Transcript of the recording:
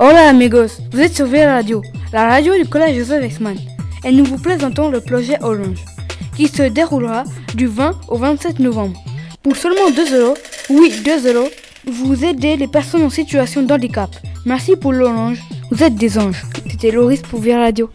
Hola amigos, vous êtes sur VRadio, Radio, la radio du collège Joseph Exman, et nous vous présentons le projet Orange, qui se déroulera du 20 au 27 novembre. Pour seulement 2 euros, oui 2 euros, vous aidez les personnes en situation de handicap. Merci pour l'orange, vous êtes des anges. C'était Loris pour VRadio. Radio.